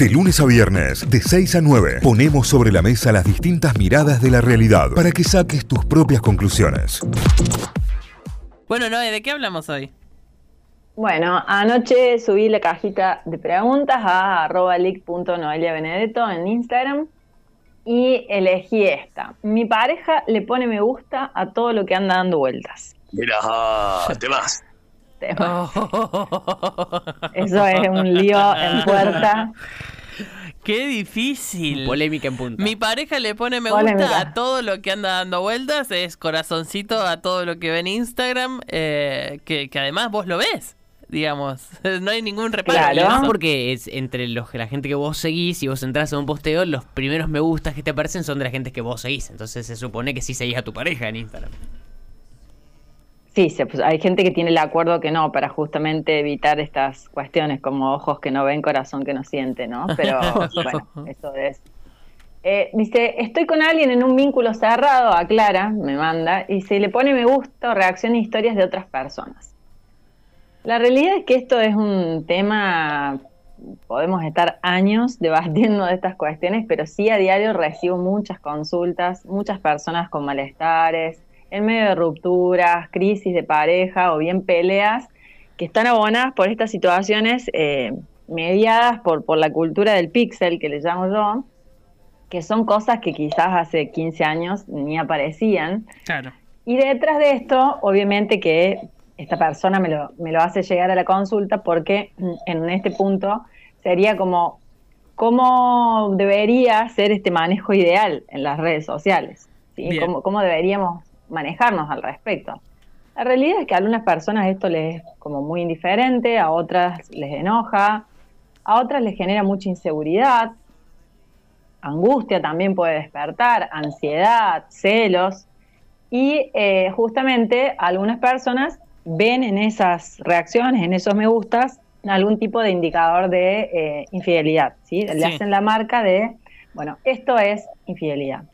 De lunes a viernes, de 6 a 9, ponemos sobre la mesa las distintas miradas de la realidad para que saques tus propias conclusiones. Bueno, Noé, ¿de qué hablamos hoy? Bueno, anoche subí la cajita de preguntas a arroba Benedetto en Instagram y elegí esta. Mi pareja le pone me gusta a todo lo que anda dando vueltas. Mira, temas. Eso es un lío en puerta. Qué difícil. Polémica en punta. Mi pareja le pone me gusta a todo lo que anda dando vueltas, es corazoncito a todo lo que ve en Instagram, eh, que, además vos lo ves digamos. No hay ningún reparo. Claro, porque es entre los la gente que vos seguís y vos entras a un posteo, los primeros me gustas que te aparecen son de la gente que vos seguís. Entonces se supone que sí seguís a tu pareja en Instagram. Sí, pues, hay gente que tiene el acuerdo que no, para justamente evitar estas cuestiones como ojos que no ven, corazón que no siente, ¿no? Pero bueno, eso es. Eh, dice, estoy con alguien en un vínculo cerrado, aclara, me manda, y se le pone me gusta o reacciona a historias de otras personas. La realidad es que esto es un tema, podemos estar años debatiendo de estas cuestiones, pero sí a diario recibo muchas consultas, muchas personas con malestares, en medio de rupturas, crisis de pareja o bien peleas que están abonadas por estas situaciones eh, mediadas por, por la cultura del pixel, que le llamo yo, que son cosas que quizás hace 15 años ni aparecían. Claro. Y detrás de esto, obviamente que esta persona me lo, me lo hace llegar a la consulta porque en este punto sería como cómo debería ser este manejo ideal en las redes sociales. ¿sí? ¿Cómo, ¿Cómo, deberíamos manejarnos al respecto. La realidad es que a algunas personas esto les es como muy indiferente, a otras les enoja, a otras les genera mucha inseguridad, angustia también puede despertar, ansiedad, celos, y eh, justamente algunas personas ven en esas reacciones, en esos me gustas, algún tipo de indicador de eh, infidelidad, ¿sí? Le hacen la marca de, bueno, esto es infidelidad.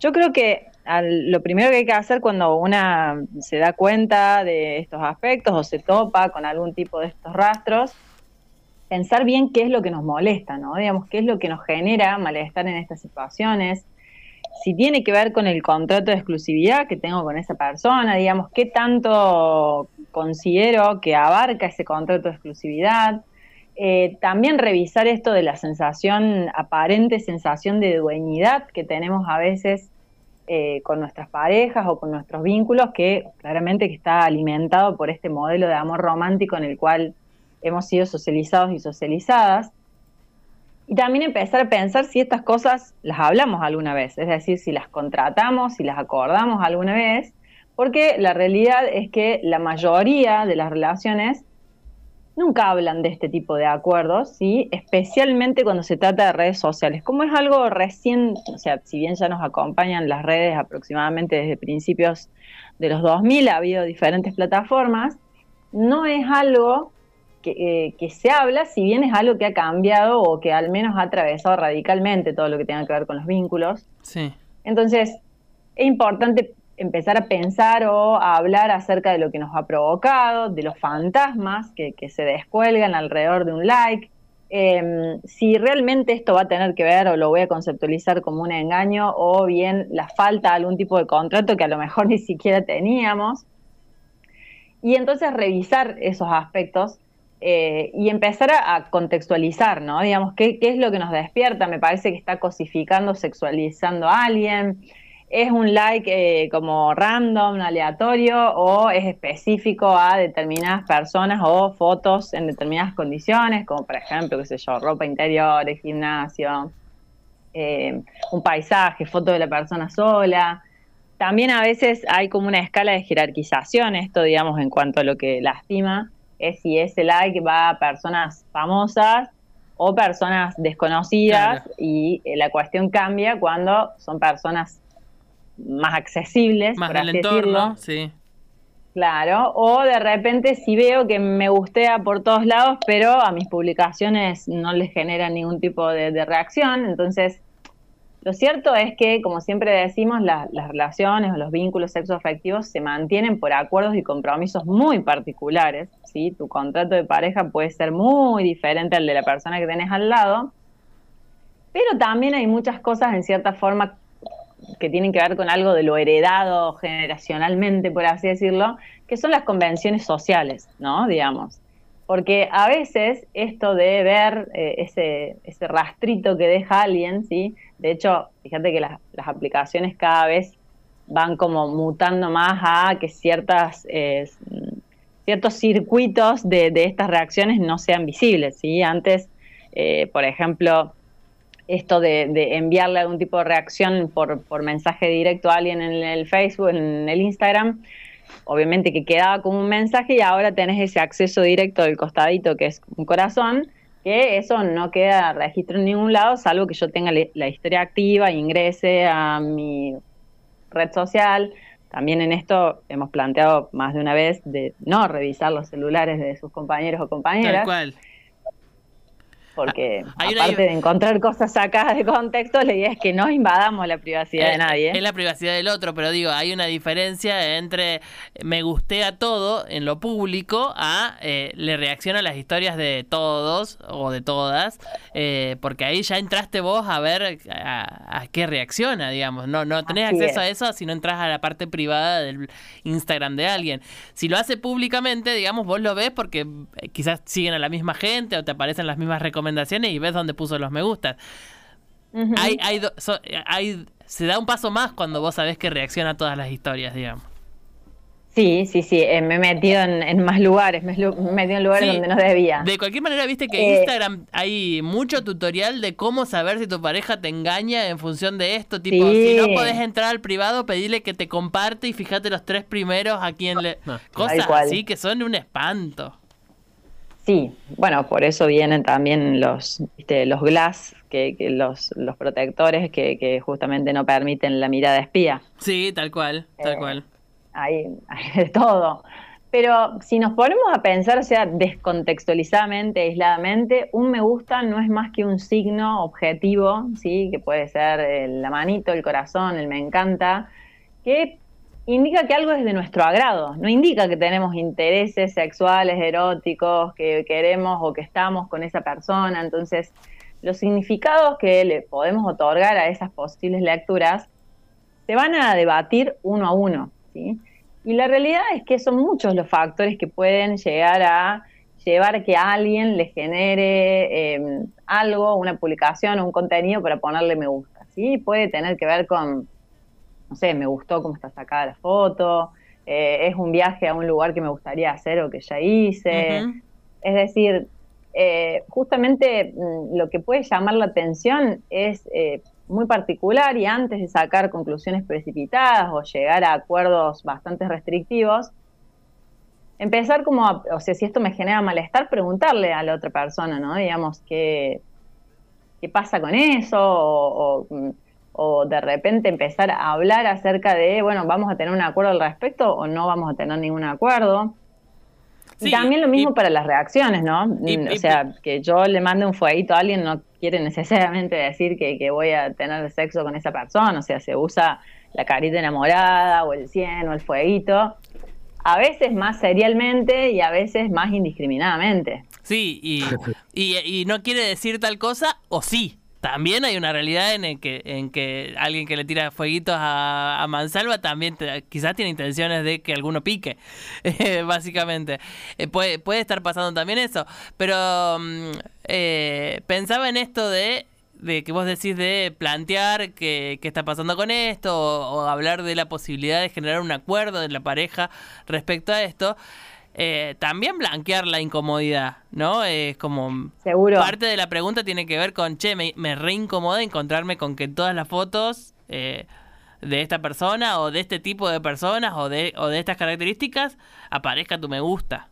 Yo creo que lo primero que hay que hacer cuando una se da cuenta de estos aspectos o se topa con algún tipo de estos rastros, pensar bien qué es lo que nos molesta, ¿no? Digamos, qué es lo que nos genera malestar en estas situaciones, si tiene que ver con el contrato de exclusividad que tengo con esa persona, digamos, qué tanto considero que abarca ese contrato de exclusividad. Eh, también revisar esto de la sensación, aparente sensación de dueñidad que tenemos a veces eh, con nuestras parejas o con nuestros vínculos, que claramente que está alimentado por este modelo de amor romántico en el cual hemos sido socializados y socializadas. Y también empezar a pensar si estas cosas las hablamos alguna vez, es decir, si las contratamos, si las acordamos alguna vez, porque la realidad es que la mayoría de las relaciones nunca hablan de este tipo de acuerdos, ¿sí? especialmente cuando se trata de redes sociales. Como es algo recién, o sea, si bien ya nos acompañan las redes aproximadamente desde principios de los 2000, ha habido diferentes plataformas, no es algo que, eh, se habla, si bien es algo que ha cambiado o que al menos ha atravesado radicalmente todo lo que tenga que ver con los vínculos. Sí. Entonces, es importante empezar a pensar o a hablar acerca de lo que nos ha provocado, de los fantasmas que, se descuelgan alrededor de un like, em, si realmente esto va a tener que ver o lo voy a conceptualizar como un engaño o bien la falta de algún tipo de contrato que a lo mejor ni siquiera teníamos. Y entonces revisar esos aspectos eh, y empezar a, contextualizar, ¿no? Digamos, ¿qué, ¿qué, es lo que nos despierta? Me parece que está cosificando, sexualizando a alguien, ¿Es un like eh, como random, aleatorio o es específico a determinadas personas o fotos en determinadas condiciones, como por ejemplo, qué sé yo, ropa interior, gimnasio, eh, un paisaje, foto de la persona sola? También a veces hay como una escala de jerarquización, esto digamos en cuanto a lo que lastima, es si ese like va a personas famosas o personas desconocidas y eh, la cuestión cambia cuando son personas más accesibles, más por decirlo. sí. Claro, o de repente si veo que me gustea por todos lados, pero a mis publicaciones no les genera ningún tipo de, reacción. Entonces, lo cierto es que, como siempre decimos, las relaciones o los vínculos sexoafectivos se mantienen por acuerdos y compromisos muy particulares. ¿sí? Tu contrato de pareja puede ser muy diferente al de la persona que tenés al lado. Pero también hay muchas cosas en cierta forma que tienen que ver con algo de lo heredado generacionalmente, por así decirlo, que son las convenciones sociales, ¿no? Digamos. Porque a veces esto de ver eh, ese, ese rastrito que deja alguien, ¿sí? De hecho, fíjate que las, aplicaciones cada vez van como mutando más a que ciertas, eh, ciertos circuitos de, de, estas reacciones no sean visibles, ¿sí? Antes, eh, por ejemplo, esto de, enviarle algún tipo de reacción por, por mensaje directo a alguien en el Facebook, en el Instagram, obviamente que quedaba como un mensaje y ahora tenés ese acceso directo del costadito que es un corazón, que eso no queda registro en ningún lado, salvo que yo tenga la historia activa, ingrese a mi red social. También en esto hemos planteado más de una vez de no revisar los celulares de sus compañeros o compañeras. Tal cual porque aparte de encontrar cosas sacadas de contexto, la idea es que no invadamos la privacidad de nadie. Es la privacidad del otro, pero digo, hay una diferencia entre me gusté a todo en lo público a eh, le reacciona a las historias de todos o de todas, eh, porque ahí ya entraste vos a ver a, qué reacciona, digamos. No, no tenés acceso a eso si no entras a la parte privada del Instagram de alguien. Si lo hace públicamente, digamos, vos lo ves porque eh, quizás siguen a la misma gente o te aparecen las mismas recomendaciones recomendaciones y ves dónde puso los me gustas. hay, hay, hay, se da un paso más cuando vos sabés que reacciona a todas las historias, digamos. Sí, sí, sí, eh, me he metido en, más lugares, me he metido en lugares donde no debía. De cualquier manera, viste que en eh, Instagram hay mucho tutorial de cómo saber si tu pareja te engaña en función de esto, tipo, si no podés entrar al privado, pedirle que te comparte y fíjate los tres primeros a quien le... Cosas así que son un espanto. Sí, bueno, por eso vienen también los, los glass, que, los, los protectores que, que, justamente no permiten la mirada espía. Sí, tal cual, tal eh, cual. Hay, de todo. Pero si nos ponemos a pensar, o sea, descontextualizadamente, aisladamente, un me gusta no es más que un signo objetivo, ¿sí? Que puede ser la manito, el corazón, el me encanta, que indica que algo es de nuestro agrado, no indica que tenemos intereses sexuales, eróticos, que queremos o que estamos con esa persona. Entonces, los significados que le podemos otorgar a esas posibles lecturas se van a debatir uno a uno. ¿sí? Y la realidad es que son muchos los factores que pueden llegar a llevar a que alguien le genere em, algo, una publicación un contenido para ponerle me gusta. ¿sí? Puede tener que ver con no sé, me gustó cómo está sacada la foto, eh, es un viaje a un lugar que me gustaría hacer o que ya hice. Es decir, eh, justamente mm, lo que puede llamar la atención es eh, muy particular y antes de sacar conclusiones precipitadas o llegar a acuerdos bastante restrictivos, empezar como, o sea, si esto me genera malestar, preguntarle a la otra persona, ¿no? Digamos, ¿qué, qué pasa con eso? o mm, o de repente empezar a hablar acerca de, bueno, vamos a tener un acuerdo al respecto o no vamos a tener ningún acuerdo. y también lo mismo para las reacciones, ¿no? o sea, que yo le mande un fueguito a alguien no quiere necesariamente decir que, que, voy a tener sexo con esa persona, o sea, se usa la carita enamorada o el cien o el fueguito, a veces más serialmente y a veces más indiscriminadamente. Sí, y, y, y no quiere decir tal cosa o sí también hay una realidad en el que en que alguien que le tira fueguitos a, Mansalva también quizás tiene intenciones de que alguno pique, básicamente. Eh, puede, puede estar pasando también eso. Pero mm, eh, pensaba en esto de, de que vos decís de plantear qué, está pasando con esto o hablar de la posibilidad de generar un acuerdo de la pareja respecto a esto. Eh, también blanquear la incomodidad, ¿no? Es como... Seguro. Parte de la pregunta tiene que ver con, che, me, me reincomoda encontrarme con que todas las fotos eh, de esta persona o de este tipo de personas o de, o de estas características aparezca tu me gusta.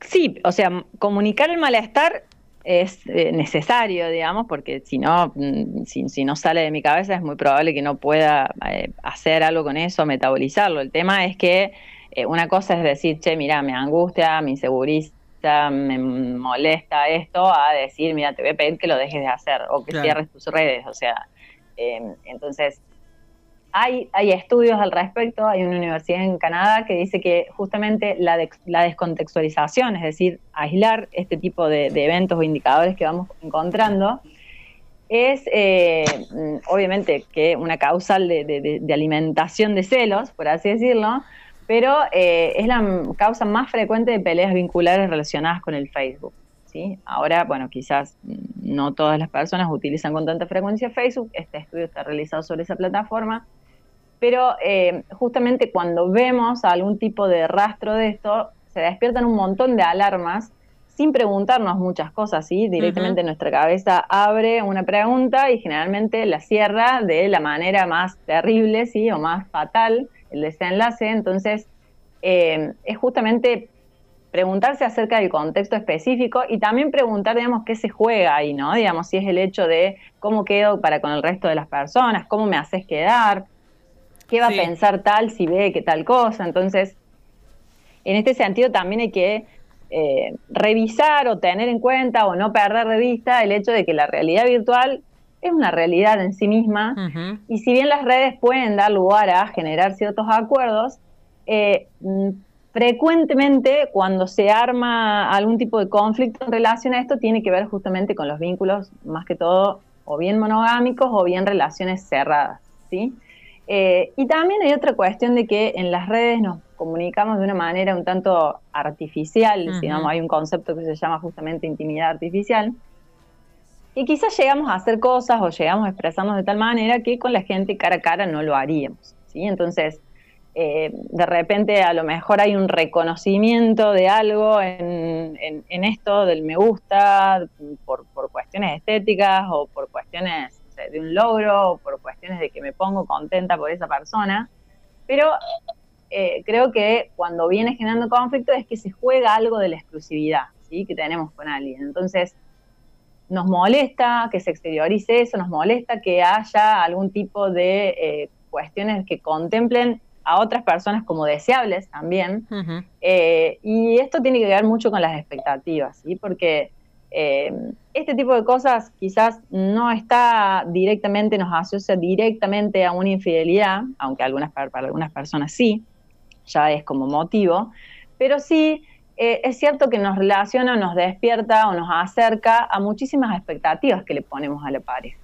Sí, o sea, comunicar el malestar es eh, necesario, digamos, porque si no, mm, si, si, no sale de mi cabeza es muy probable que no pueda hacer algo con eso, metabolizarlo. El tema es que eh, una cosa es decir, che, mira, me angustia, me inseguriza, me molesta esto, a decir, mira, te voy a pedir que lo dejes de hacer o que cierres tus redes. O sea, em, entonces, hay, hay estudios al respecto, hay una universidad en Canadá que dice que justamente la, la descontextualización, es decir, aislar este tipo de, eventos o indicadores que vamos encontrando, es eh, obviamente que una causal de, de- de alimentación de celos, por así decirlo, pero eh, es la causa más frecuente de peleas vinculares relacionadas con el Facebook. ¿sí? Ahora, bueno, quizás no todas las personas utilizan con tanta frecuencia Facebook, este estudio está realizado sobre esa plataforma, pero eh, justamente cuando vemos algún tipo de rastro de esto, se despiertan un montón de alarmas sin preguntarnos muchas cosas, ¿sí? Directamente nuestra cabeza abre una pregunta y generalmente la cierra de la manera más terrible, ¿sí? O más fatal, el desenlace. Entonces, eh, es justamente preguntarse acerca del contexto específico y también preguntar, digamos, qué se juega ahí, ¿no? Digamos, si es el hecho de cómo quedo para con el resto de las personas, cómo me haces quedar, qué va Sí. a pensar tal si ve que tal cosa. Entonces, en este sentido también hay que eh, revisar o tener en cuenta o no perder de vista el hecho de que la realidad virtual es una realidad en sí misma. Y si bien las redes pueden dar lugar a generar ciertos acuerdos, eh, mm, frecuentemente cuando se arma algún tipo de conflicto en relación a esto tiene que ver justamente con los vínculos, más que todo, o bien monogámicos o bien relaciones cerradas, ¿sí? Eh, y también hay otra cuestión de que en las redes nos comunicamos de una manera un tanto artificial, digamos, hay un concepto que se llama justamente intimidad artificial, y quizás llegamos a hacer cosas o llegamos a expresarnos de tal manera que con la gente cara a cara no lo haríamos, ¿sí? Entonces, eh, de repente a lo mejor hay un reconocimiento de algo en, en- esto del me gusta por, por cuestiones estéticas o por cuestiones sé, de un logro o por cuestiones de que me pongo contenta por esa persona, pero eh, creo que cuando viene generando conflicto es que se juega algo de la exclusividad ¿sí? que tenemos con alguien. Entonces, nos molesta que se exteriorice eso, nos molesta que haya algún tipo de eh, cuestiones que contemplen a otras personas como deseables también. Eh, y esto tiene que ver mucho con las expectativas, ¿sí? Porque eh, este tipo de cosas quizás no está directamente, nos asocia directamente a una infidelidad, aunque algunas, para algunas personas sí, ya es como motivo, pero sí eh, es cierto que nos relaciona, nos despierta o nos acerca a muchísimas expectativas que le ponemos a la pareja.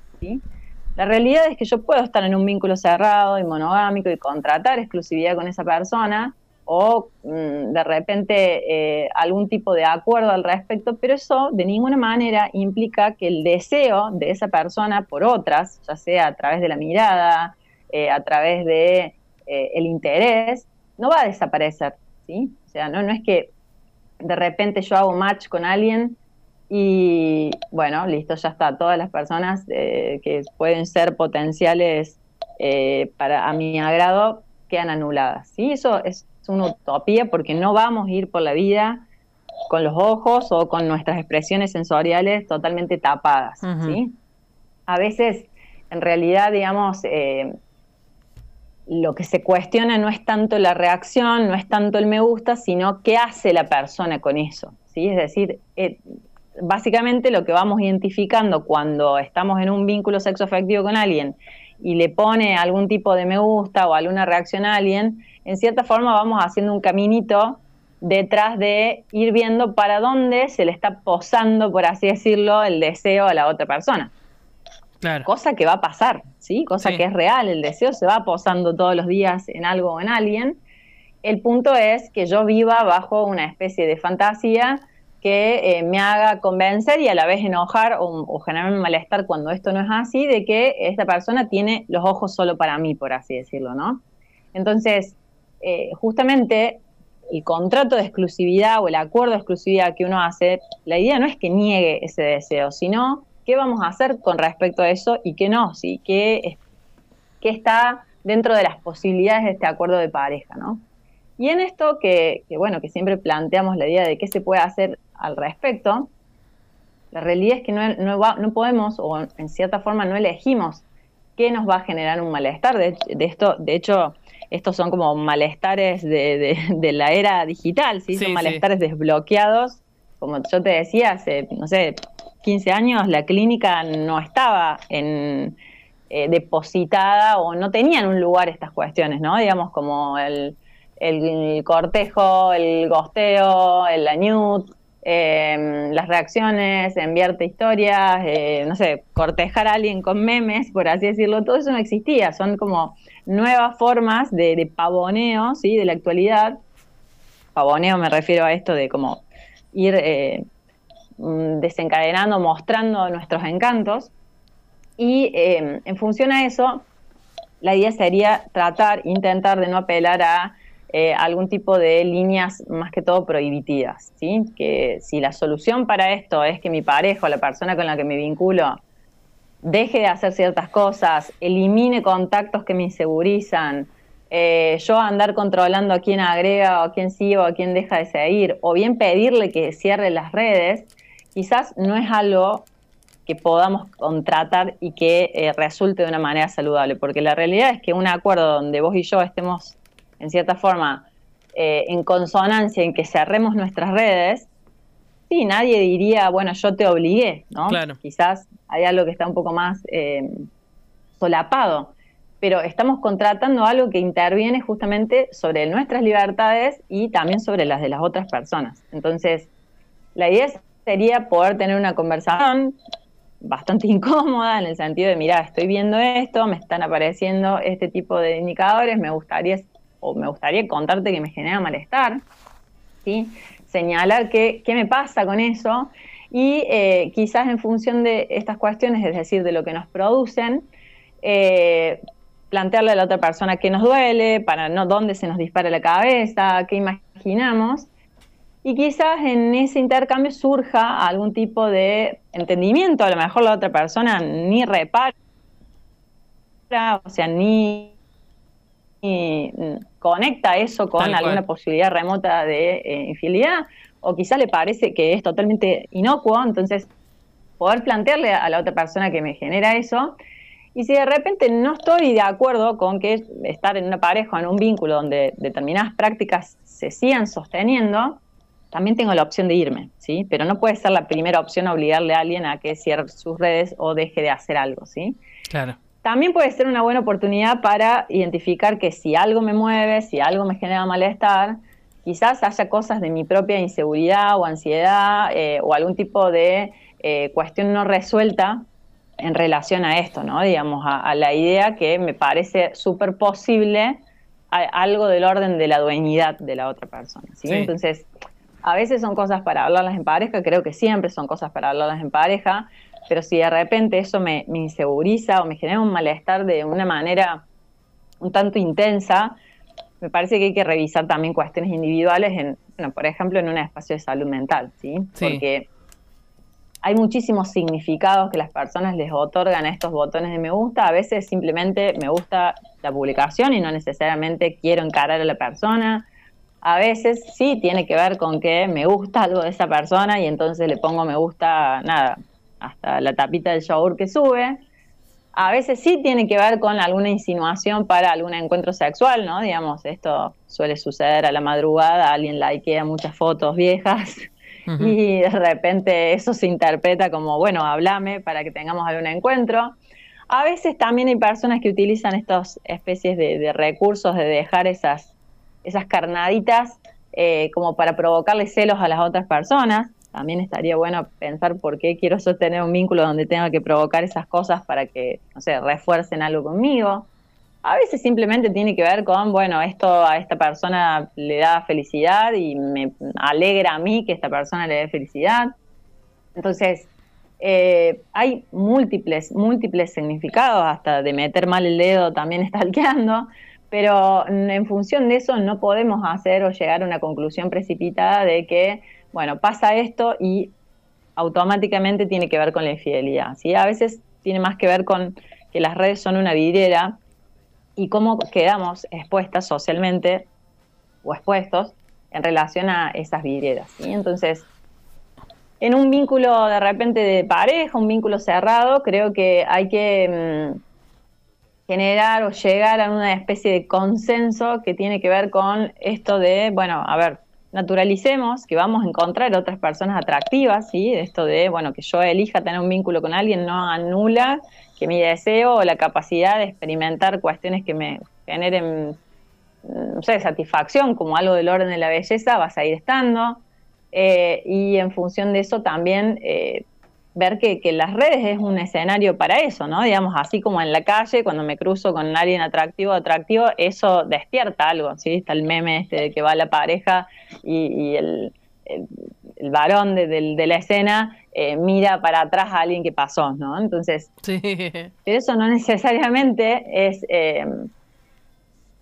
La realidad es que yo puedo estar en un vínculo cerrado y monogámico y contratar exclusividad con esa persona o mm, de repente eh, algún tipo de acuerdo al respecto, pero eso de ninguna manera implica que el deseo de esa persona por otras, ya sea a través de la mirada, eh, a través de el interés, no va a desaparecer, ¿sí? O sea, no es que de repente yo hago match con alguien y bueno, listo, ya está. Todas las personas eh, que pueden ser potenciales eh, para a mi agrado quedan anuladas. ¿sí? Eso es una utopía porque no vamos a ir por la vida con los ojos o con nuestras expresiones sensoriales totalmente tapadas. ¿sí? A veces, en realidad, digamos, eh, lo que se cuestiona no es tanto la reacción, no es tanto el me gusta, sino qué hace la persona con eso. ¿sí? Es decir, eh, básicamente lo que vamos identificando cuando estamos en un vínculo sexoafectivo con alguien y le pone algún tipo de me gusta o alguna reacción a alguien, en cierta forma vamos haciendo un caminito detrás de ir viendo para dónde se le está posando, por así decirlo, el deseo a la otra persona Claro. cosa que va a pasar, ¿sí? Cosa Sí. que es real, el deseo se va posando todos los días en algo o en alguien. El punto es que yo viva bajo una especie de fantasía que eh, me haga convencer y a la vez enojar o, o generarme malestar cuando esto no es así, de que esta persona tiene los ojos solo para mí, por así decirlo, ¿no? Entonces, eh, justamente el contrato de exclusividad o el acuerdo de exclusividad que uno hace, la idea no es que niegue ese deseo, sino qué vamos a hacer con respecto a eso y qué no, ¿sí? qué, qué está dentro de las posibilidades de este acuerdo de pareja, ¿no? Y en esto que, que, bueno, que siempre planteamos la idea de qué se puede hacer al respecto, la realidad es que no, no podemos, o en cierta forma no elegimos qué nos va a generar un malestar. De, de esto, de hecho, estos son como malestares de, de- de la era digital, ¿sí? Sí, son sí. malestares desbloqueados. Como yo te decía, hace, no sé, 15 años la clínica no estaba en, eh, depositada o no tenían un lugar estas cuestiones, ¿no? Digamos como el, el cortejo, el gosteo, el añut, eh, las reacciones, enviarte historias, eh, no sé, cortejar a alguien con memes, por así decirlo, todo eso no existía, son como nuevas formas de, pavoneo, ¿sí? De la actualidad. Pavoneo me refiero a esto de como ir eh, desencadenando, mostrando nuestros encantos. Y en función a eso, la idea sería tratar, intentar de no apelar a eh, algún tipo de líneas más que todo prohibitivas, ¿sí? Que si la solución para esto es que mi pareja o la persona con la que me vinculo deje de hacer ciertas cosas, elimine contactos que me insegurizan, eh, yo andar controlando a quién agrega o a quién sigue o a quién deja de seguir, o bien pedirle que cierre las redes, quizás no es algo que podamos contratar y que eh, resulte de una manera saludable, porque la realidad es que un acuerdo donde vos y yo estemos en cierta forma, eh, en consonancia en que cerremos nuestras redes, sí, nadie diría, bueno, yo te obligué, ¿no? Claro. Quizás hay algo que está un poco más eh, solapado, pero estamos contratando algo que interviene justamente sobre nuestras libertades y también sobre las de las otras personas. Entonces, la idea sería poder tener una conversación bastante incómoda en el sentido de, mira, estoy viendo esto, me están apareciendo este tipo de indicadores, me gustaría o me gustaría contarte que me genera malestar, ¿sí? señalar qué, qué me pasa con eso y eh, quizás en función de estas cuestiones, es decir, de lo que nos producen, eh, plantearle a la otra persona qué nos duele, para no dónde se nos dispara la cabeza, qué imaginamos. Y quizás en ese intercambio surja algún tipo de entendimiento, a lo mejor la otra persona ni repara, o sea, ni conecta eso con alguna posibilidad remota de eh, infidelidad, o quizá le parece que es totalmente inocuo, entonces poder plantearle a la otra persona que me genera eso, y si de repente no estoy de acuerdo con que estar en una pareja o en un vínculo donde determinadas prácticas se sigan sosteniendo, también tengo la opción de irme, ¿sí? Pero no puede ser la primera opción obligarle a alguien a que cierre sus redes o deje de hacer algo, ¿sí? Claro. También puede ser una buena oportunidad para identificar que si algo me mueve, si algo me genera malestar, quizás haya cosas de mi propia inseguridad o ansiedad eh, o algún tipo de eh, cuestión no resuelta en relación a esto, ¿no? Digamos, a, la idea que me parece súper posible algo del orden de la dueñidad de la otra persona, ¿sí? Entonces, a veces son cosas para hablarlas en pareja, creo que siempre son cosas para hablarlas en pareja, pero si de repente eso me, inseguriza o me genera un malestar de una manera un tanto intensa, me parece que hay que revisar también cuestiones individuales, en, bueno, por ejemplo, en un espacio de salud mental, ¿sí? Porque hay muchísimos significados que las personas les otorgan a estos botones de me gusta. A veces simplemente me gusta la publicación y no necesariamente quiero encarar a la persona. A veces sí tiene que ver con que me gusta algo de esa persona y entonces le pongo me gusta, nada, hasta la tapita del shower que sube. A veces sí tiene que ver con alguna insinuación para algún encuentro sexual, ¿no? Digamos, esto suele suceder a la madrugada, alguien likea muchas fotos viejas y de repente eso se interpreta como, bueno, háblame para que tengamos algún encuentro. A veces también hay personas que utilizan estas especies de, recursos de dejar esas, esas carnaditas eh, como para provocarle celos a las otras personas también estaría bueno pensar por qué quiero sostener un vínculo donde tenga que provocar esas cosas para que, no sé, refuercen algo conmigo. A veces simplemente tiene que ver con, bueno, esto a esta persona le da felicidad y me alegra a mí que esta persona le dé felicidad. Entonces, eh, hay múltiples, múltiples significados, hasta de meter mal el dedo también estalqueando, pero en función de eso no podemos hacer o llegar a una conclusión precipitada de que bueno, pasa esto y automáticamente tiene que ver con la infidelidad. ¿sí? A veces tiene más que ver con que las redes son una vidriera y cómo quedamos expuestas socialmente o expuestos en relación a esas vidrieras. ¿sí? Entonces, en un vínculo de repente de pareja, un vínculo cerrado, creo que hay que mm, generar o llegar a una especie de consenso que tiene que ver con esto de, bueno, a ver, naturalicemos que vamos a encontrar otras personas atractivas, ¿sí? Esto de, bueno, que yo elija tener un vínculo con alguien no anula que mi deseo o la capacidad de experimentar cuestiones que me generen, no sé, satisfacción, como algo del orden de la belleza, vas a ir estando. eh, y en función de eso también eh, ver que, que, las redes es un escenario para eso, ¿no? Digamos, así como en la calle, cuando me cruzo con alguien atractivo, atractivo, eso despierta algo, ¿sí? Está el meme este de que va la pareja y, el, el, varón de, la escena eh, mira para atrás a alguien que pasó, ¿no? Entonces, eso no necesariamente es eh,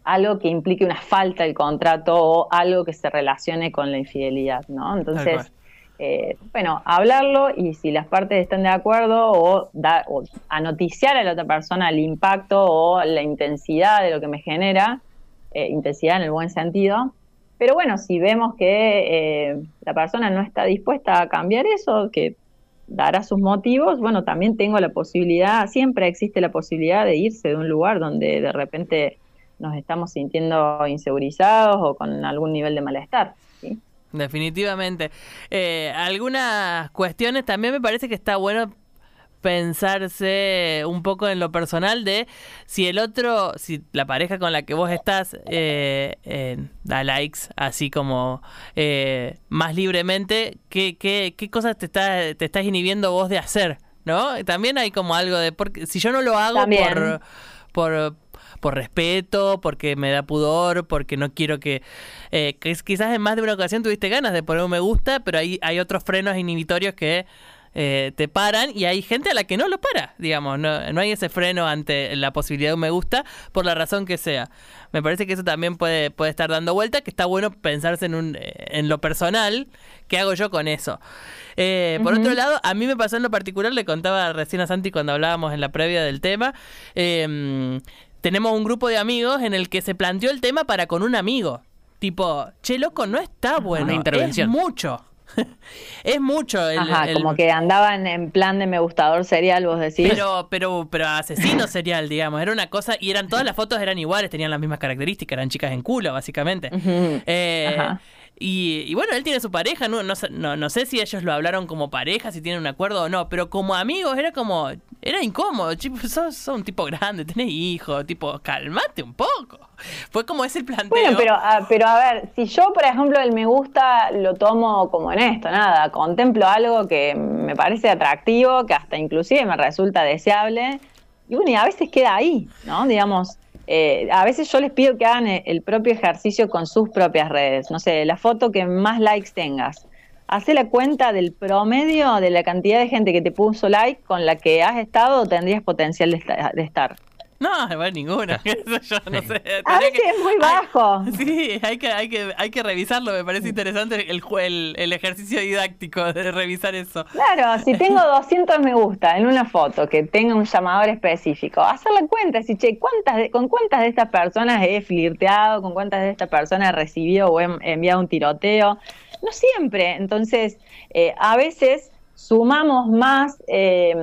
algo que implique una falta del contrato o algo que se relacione con la infidelidad, ¿no? Entonces, eh, bueno, hablarlo y si las partes están de acuerdo o, da, o a noticiar a la otra persona el impacto o la intensidad de lo que me genera, intensidad en el buen sentido, pero bueno, si vemos que eh, la persona no está dispuesta a cambiar eso, que dará sus motivos, bueno, también tengo la posibilidad, siempre existe la posibilidad de irse de un lugar donde de repente nos estamos sintiendo insegurizados o con algún nivel de malestar. Definitivamente. Eh, algunas cuestiones también me parece que está bueno pensarse un poco en lo personal de si el otro, si la pareja con la que vos estás eh, da likes así como eh, más libremente, ¿qué, qué, qué cosas te, está, te estás inhibiendo vos de hacer? ¿No? También hay como algo de, porque si yo no lo hago por, por, por respeto, porque me da pudor, porque no quiero que, eh, que quizás en más de una ocasión tuviste ganas de poner un me gusta, pero hay, hay otros frenos inhibitorios que eh, te paran y hay gente a la que no lo para, digamos, no, no hay ese freno ante la posibilidad de un me gusta por la razón que sea. Me parece que eso también puede, puede estar dando vuelta, que está bueno pensarse en, un, en lo personal, ¿qué hago yo con eso? Eh, por otro lado, a mí me pasó en lo particular, le contaba recién a Santi cuando hablábamos en la previa del tema, em, tenemos un grupo de amigos en el que se planteó el tema para con un amigo. Tipo, che, loco, no está bueno. Una intervención. Es mucho. es mucho. El, Ajá, como que andaban en plan de me gustador serial, vos decís. Pero, pero, pero asesino serial, digamos. Era una cosa, y eran todas las fotos eran iguales, tenían las mismas características, eran chicas en culo, básicamente. eh, Ajá. Y, bueno, él tiene su pareja, no, no, no, sé si ellos lo hablaron como pareja, si tienen un acuerdo o no, pero como amigos era como, era incómodo, tipo, sos, un tipo grande, tenés hijos, tipo, calmate un poco. Fue como ese el planteo. Bueno, pero, a, pero a ver, si yo, por ejemplo, el me gusta lo tomo como en esto, nada, contemplo algo que me parece atractivo, que hasta inclusive me resulta deseable, y bueno, y a veces queda ahí, ¿no? Digamos, eh, a veces yo les pido que hagan el propio ejercicio con sus propias redes. No sé, la foto que más likes tengas. Hace la cuenta del promedio de la cantidad de gente que te puso like con la que has estado o tendrías potencial de estar. No, igual ninguna. Yo no sé. A veces es muy bajo. sí, hay que, hay, que, hay que revisarlo. Me parece interesante el, el, el, ejercicio didáctico de revisar eso. Claro, si tengo 200 me gusta en una foto que tenga un llamador específico, hacer la cuenta, si che, ¿cuántas ¿con cuántas de estas personas he flirteado? ¿Con cuántas de estas personas he recibido o he enviado un tiroteo? No siempre. Entonces, eh, a veces sumamos más eh,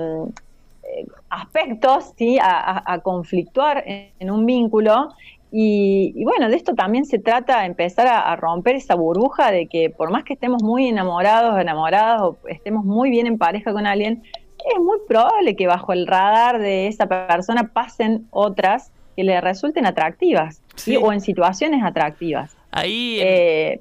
aspectos ¿sí? a, conflictuar en, un vínculo. Y, bueno, de esto también se trata, empezar a, romper esa burbuja de que por más que estemos muy enamorados, enamoradas o estemos muy bien en pareja con alguien, es muy probable que bajo el radar de esa persona pasen otras que le resulten atractivas o en situaciones atractivas. Ahí... Eh,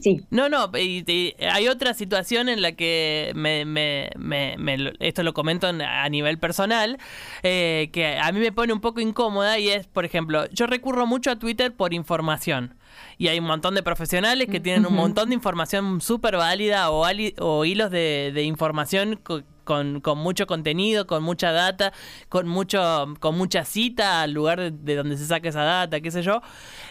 Sí. No, no, hay otra situación en la que me, me, me, esto lo comento a nivel personal, eh, que a mí me pone un poco incómoda y es, por ejemplo, yo recurro mucho a Twitter por información. Y hay un montón de profesionales que tienen un montón de información súper válida o, o hilos de, de información con, con, mucho contenido, con mucha data, con mucho, con mucha cita al lugar de, donde se saca esa data, qué sé yo.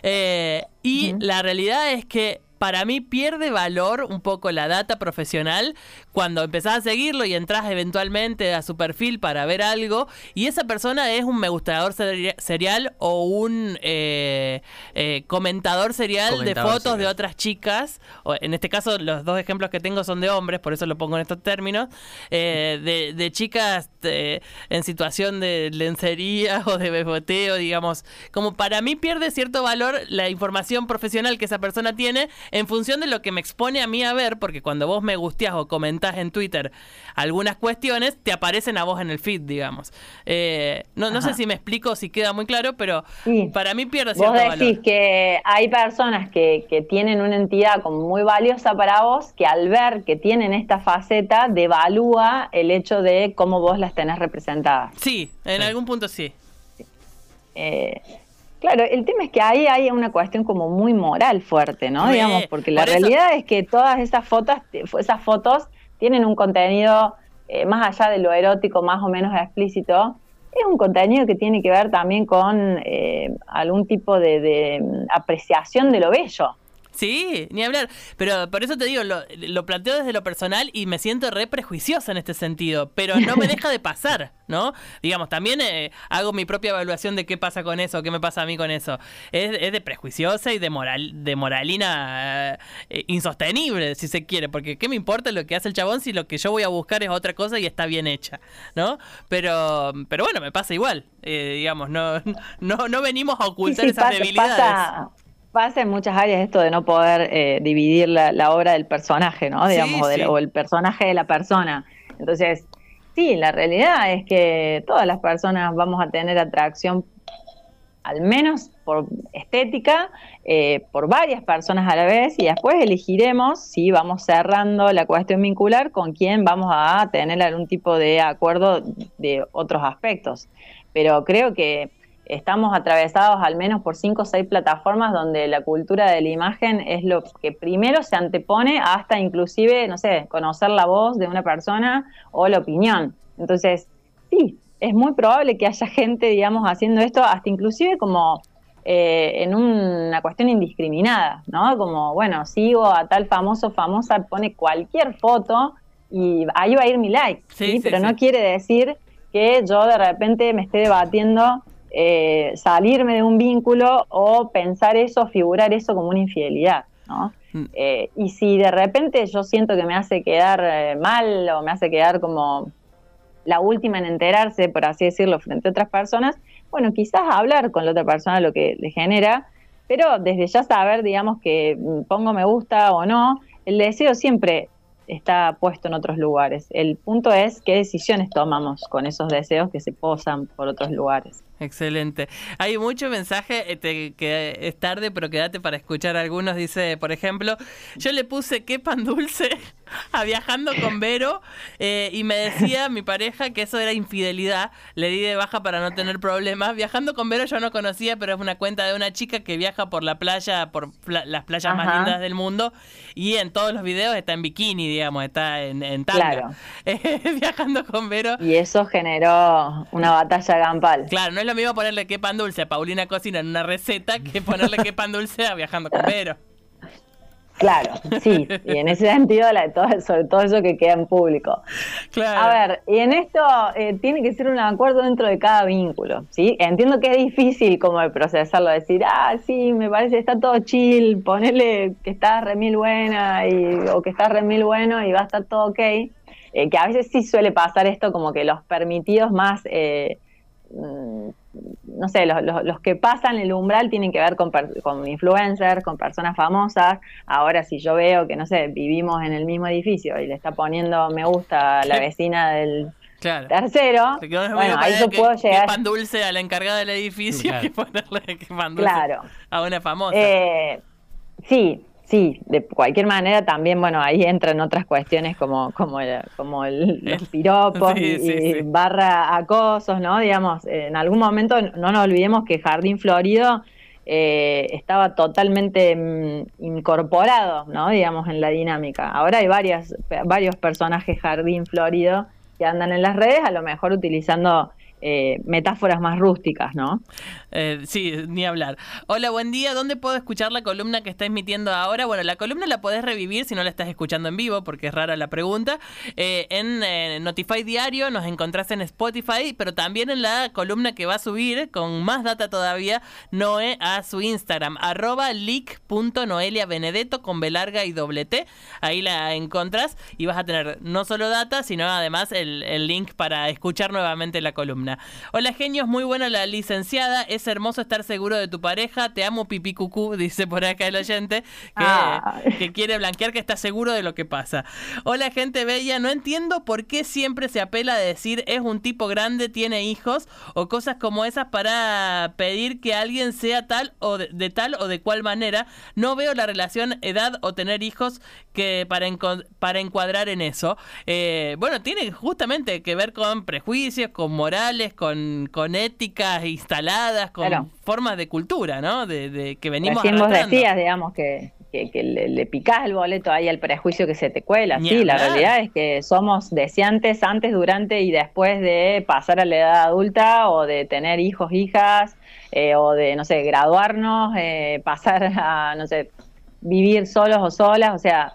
Eh, y la realidad es que para mí pierde valor un poco la data profesional cuando empezás a seguirlo y entras eventualmente a su perfil para ver algo y esa persona es un me gustador serial o un eh, eh, comentador serial de fotos de otras chicas. O, en este caso, los dos ejemplos que tengo son de hombres, por eso lo pongo en estos términos. Eh, de, chicas en situación de lencería o de beboteo, digamos. Como para mí pierde cierto valor la información profesional que esa persona tiene en función de lo que me expone a mí a ver, porque cuando vos me gusteás o comentás en Twitter algunas cuestiones, te aparecen a vos en el feed, digamos. Eh, no, no sé si me explico, si queda muy claro, pero Sí. para mí pierde Vos cierto decís valor. que hay personas que, que tienen una entidad como muy valiosa para vos, que al ver que tienen esta faceta, devalúa el hecho de cómo vos las tenés representadas. Sí, en algún punto sí. Eh, claro, el tema es que ahí hay una cuestión como muy moral fuerte, ¿no? Digamos, porque la por eso- realidad es que todas esas fotos, esas fotos tienen un contenido eh, más allá de lo erótico, más o menos explícito. Es un contenido que tiene que ver también con eh, algún tipo de, de, mm, apreciación de lo bello. Sí, ni hablar. Pero por eso te digo, lo, lo planteo desde lo personal y me siento re prejuiciosa en este sentido. Pero no me deja de pasar, ¿no? Digamos, también eh, hago mi propia evaluación de qué pasa con eso, qué me pasa a mí con eso. Es, es de prejuiciosa y de moral, de moralina eh, insostenible, si se quiere. Porque qué me importa lo que hace el chabón si lo que yo voy a buscar es otra cosa y está bien hecha, ¿no? Pero, pero bueno, me pasa igual. Eh, digamos, no, no, no venimos a ocultar Sí, sí, esas pasa, debilidades. Pasa, pasa en muchas áreas esto de no poder eh, dividir la, la obra del personaje, ¿no? Sí, Digamos, o, del- sí. o el personaje de la persona. Entonces, sí, la realidad es que todas las personas vamos a tener atracción, al menos por estética, eh, por varias personas a la vez, y después elegiremos si vamos cerrando la cuestión vincular con quién vamos a tener algún tipo de acuerdo de otros aspectos. Pero creo que estamos atravesados al menos por cinco o seis plataformas donde la cultura de la imagen es lo que primero se antepone hasta inclusive, no sé, conocer la voz de una persona o la opinión. Entonces, sí, es muy probable que haya gente, digamos, haciendo esto hasta inclusive como eh, en una cuestión indiscriminada, ¿no? Como, bueno, sigo a tal famoso, famosa, pone cualquier foto y ahí va a ir mi like, Sí, ¿sí? sí, Pero sí. no quiere decir que yo de repente me esté debatiendo eh, salirme de un vínculo o pensar eso, figurar eso como una infidelidad, ¿no? Mm. Eh, y si de repente yo siento que me hace quedar eh, mal o me hace quedar como la última en enterarse, por así decirlo, frente a otras personas, bueno, quizás hablar con la otra persona lo que le genera, pero desde ya saber, digamos, que mm, pongo me gusta o no, el deseo siempre está puesto en otros lugares. El punto es qué decisiones tomamos con esos deseos que se posan por otros lugares. Excelente. Hay mucho mensaje, te- que es tarde, pero quédate para escuchar algunos. Dice, por ejemplo, yo le puse qué pan dulce a viajando con Vero eh, y me decía mi pareja que eso era infidelidad. Le di de baja para no tener problemas. Viajando con Vero yo no conocía, pero es una cuenta de una chica que viaja por la playa, por pla- las playas más lindas del mundo y en todos los videos está en bikini, digamos, está en, en tanga. Claro. Eh, viajando con Vero. Y eso generó una batalla campal. Claro, no es lo mismo ponerle qué pan dulce a Paulina Cocina en una receta que ponerle qué pan dulce a viajando con Vero. Claro, sí, y en ese sentido, la de todo, sobre todo eso que queda en público. Claro. A ver, y en esto eh, tiene que ser un acuerdo dentro de cada vínculo, ¿sí? Entiendo que es difícil como de procesarlo, decir, ah, sí, me parece, está todo chill, ponerle que está re mil buena y, o que está re mil bueno y va a estar todo ok. Eh, que a veces sí suele pasar esto como que los permitidos más... eh, mm, no sé, los, los- los que pasan el umbral tienen que ver con, per- con influencers, con personas famosas. Ahora, si yo veo que, no sé, vivimos en el mismo edificio y le está poniendo me gusta a la vecina del Claro. tercero, bueno, ahí yo que- puedo que llegar. pan dulce a la encargada del edificio Claro. que ponerle que pan dulce Claro. a una famosa. Eh, sí, sí, de cualquier manera también, bueno, ahí entran otras cuestiones como, como, el- como el- los piropos sí, y, sí, y sí. barra acosos, ¿no? Digamos, en algún momento no nos olvidemos que Jardín Florido eh, estaba totalmente mm, incorporado, ¿no? Digamos, en la dinámica. Ahora hay varias, varios personajes Jardín Florido que andan en las redes, a lo mejor utilizando eh, metáforas más rústicas, ¿no? Eh, sí, ni hablar. Hola, buen día. ¿Dónde puedo escuchar la columna que está emitiendo ahora? Bueno, la columna la podés revivir si no la estás escuchando en vivo, porque es rara la pregunta. Eh, en Notify Diario nos encontrás en Spotify, pero también en la columna que va a subir, con más data todavía, Noé a su Instagram, arroba leak.noeliabenedetto con B larga y doble T. Ahí la encontrás y vas a tener no solo data, sino además el link para escuchar nuevamente la columna. Buena. Hola genios, muy buena la licenciada. Es hermoso estar seguro de tu pareja. Te amo pipi cucú, dice por acá el oyente, que, quiere blanquear que está seguro de lo que pasa. Hola gente bella, no entiendo por qué siempre se apela a decir es un tipo grande, tiene hijos o cosas como esas para pedir que alguien sea tal o de, de tal o de cual manera. No veo la relación edad o tener hijos que para, para encuadrar en eso. Eh, bueno, tiene justamente que ver con prejuicios, con morales, con, con éticas instaladas, con Claro. formas de cultura, ¿no? De, de que venimos Recién vos arrastrando. decías, digamos, que, que, que le, le picás el boleto ahí al prejuicio que se te cuela. Ni Sí, la realidad es que somos deseantes antes, durante y después de pasar a la edad adulta o de tener hijos, hijas, eh, o de, no sé, graduarnos, eh, pasar a, no sé, vivir solos o solas. O sea,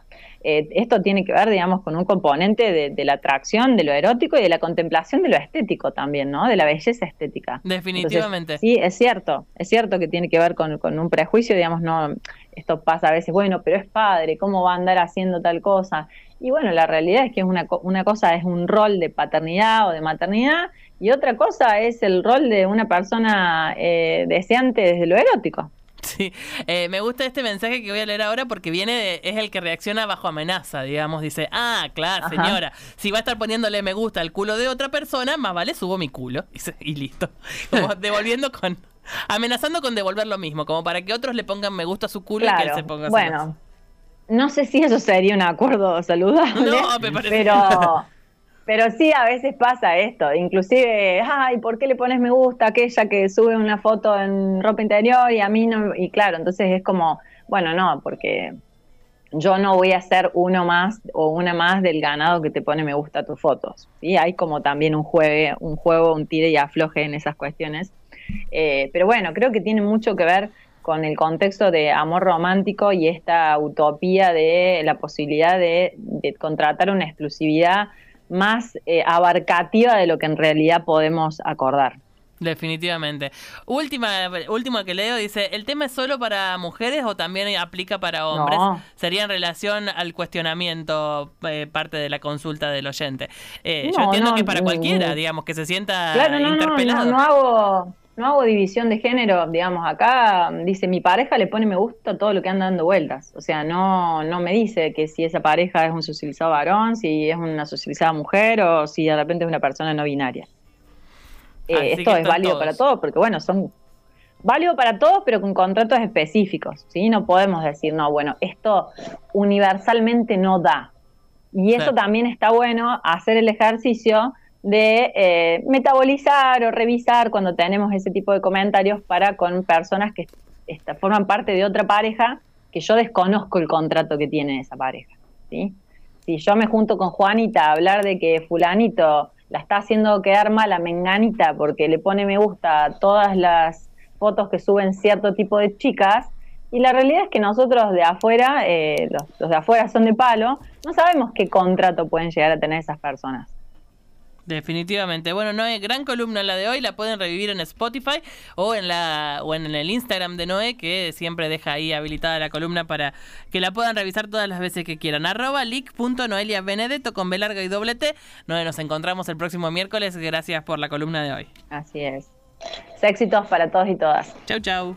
eh, esto tiene que ver, digamos, con un componente de, de la atracción, de lo erótico y de la contemplación de lo estético también, ¿no? De la belleza estética. Definitivamente. Entonces, sí, es cierto, es cierto que tiene que ver con, con un prejuicio, digamos, no, esto pasa a veces, bueno, pero es padre, ¿cómo va a andar haciendo tal cosa? Y bueno, la realidad es que es una, una cosa es un rol de paternidad o de maternidad y otra cosa es el rol de una persona eh, deseante desde lo erótico. Sí, Eh, me gusta este mensaje que voy a leer ahora porque viene de- es el que reacciona bajo amenaza, digamos, dice, ah, claro, Ajá. señora, si va a estar poniéndole me gusta al culo de otra persona, más vale subo mi culo, dice, y listo, como devolviendo con, amenazando con devolver lo mismo, como para que otros le pongan me gusta a su culo y que él Claro, se ponga bueno, celoso. no sé si eso sería un acuerdo saludable, No, me parece- pero, pero sí a veces pasa esto, inclusive, ay, ¿por qué le pones me gusta a aquella que sube una foto en ropa interior y a mí no? Y claro, entonces es como, bueno, no, porque yo no voy a ser uno más o una más del ganado que te pone me gusta a tus fotos. ¿sí? Hay como también un juego, un juego, un tire y afloje en esas cuestiones. Eh, pero bueno, creo que tiene mucho que ver con el contexto de amor romántico y esta utopía de la posibilidad de, de contratar una exclusividad más eh, abarcativa de lo que en realidad podemos acordar. Definitivamente. Última, último que leo dice, ¿el tema es solo para mujeres o también aplica para hombres? No. Sería en relación al cuestionamiento, eh, parte de la consulta del oyente. Eh, yo entiendo no, que para cualquiera, digamos, que se sienta Claro, interpelado. no hago, no hago división de género, digamos, acá mm, dice mi pareja le pone me gusta a todo lo que anda dando vueltas, o sea, no, no me dice que si esa pareja es un socializado varón, si es una socializada mujer o si de repente es una persona no binaria. Eh, esto es válido todos. para todos, porque bueno, son válido para todos, pero con contratos específicos, ¿sí? No podemos decir, no, bueno, esto universalmente no da. Y eso también está bueno, hacer el ejercicio de eh, metabolizar o revisar cuando tenemos ese tipo de comentarios para con personas que esta- forman parte de otra pareja que yo desconozco el contrato que tiene esa pareja. ¿sí? Si yo me junto con Juanita a hablar de que fulanito la está haciendo quedar mal a Menganita porque le pone me gusta a todas las fotos que suben cierto tipo de chicas, y la realidad es que nosotros de afuera, eh, los, los de afuera son de palo, no sabemos qué contrato pueden llegar a tener esas personas. Definitivamente. Bueno, Noé, gran columna la de hoy, la pueden revivir en Spotify o en la o en el Instagram de Noé, que siempre deja ahí habilitada la columna para que la puedan revisar todas las veces que quieran. Arroba leak.noeliabenedetto con B larga y doble T. Noé, nos encontramos el próximo miércoles. Gracias por la columna de hoy. Así es. Éxitos para todos y todas. Chau, chau.